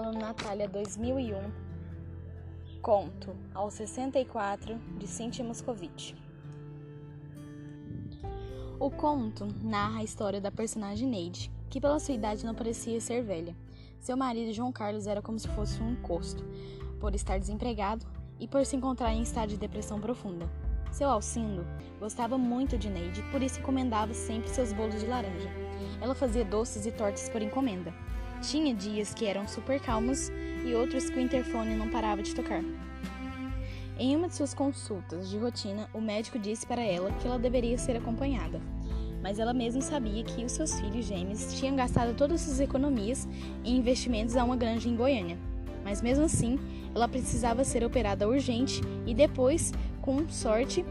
Natália 2001, conto aos 64 de Cintia Moscovitch. O conto narra a história da personagem Neide, que pela sua idade não parecia ser velha. Seu marido João Carlos era como se fosse um encosto, por estar desempregado e por se encontrar em estado de depressão profunda. Seu Alcindo gostava muito de Neide, por isso encomendava sempre seus bolos de laranja. Ela fazia doces e tortas por encomenda. Tinha dias que eram super calmos e outros que o interfone não parava de tocar. Em uma de suas consultas de rotina, o médico disse para ela que ela deveria ser acompanhada, mas ela mesma sabia que os seus filhos gêmeos tinham gastado todas suas economias em investimentos a uma granja em Goiânia. Mas mesmo assim, ela precisava ser operada urgente e depois, com sorte,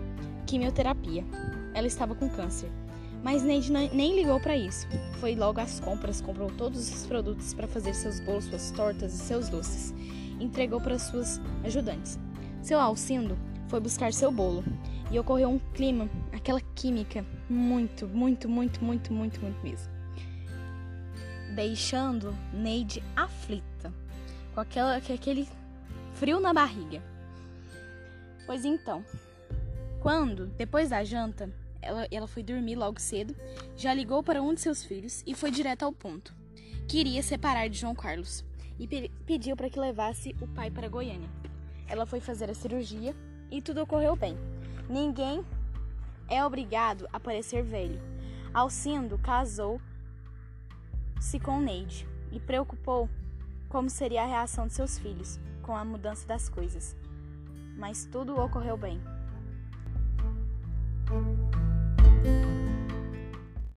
quimioterapia. Ela estava com câncer. Mas Neide nem ligou para isso. Foi logo às compras, comprou todos os produtos para fazer seus bolos, suas tortas e seus doces. Entregou para suas ajudantes. Seu Alcindo foi buscar seu bolo e ocorreu um clima, aquela química, muito, muito, muito, muito, muito, muito mesmo. Deixando Neide aflita, com, aquela, com aquele frio na barriga. Pois então, quando, depois da janta, ela, ela foi dormir logo cedo, já ligou para um de seus filhos e foi direto ao ponto. Queria separar de João Carlos e pe pediu para que levasse o pai para Goiânia. Ela foi fazer a cirurgia e tudo ocorreu bem. Ninguém é obrigado a parecer velho. Alcindo casou-se com Neide e preocupou como seria a reação de seus filhos com a mudança das coisas. Mas tudo ocorreu bem.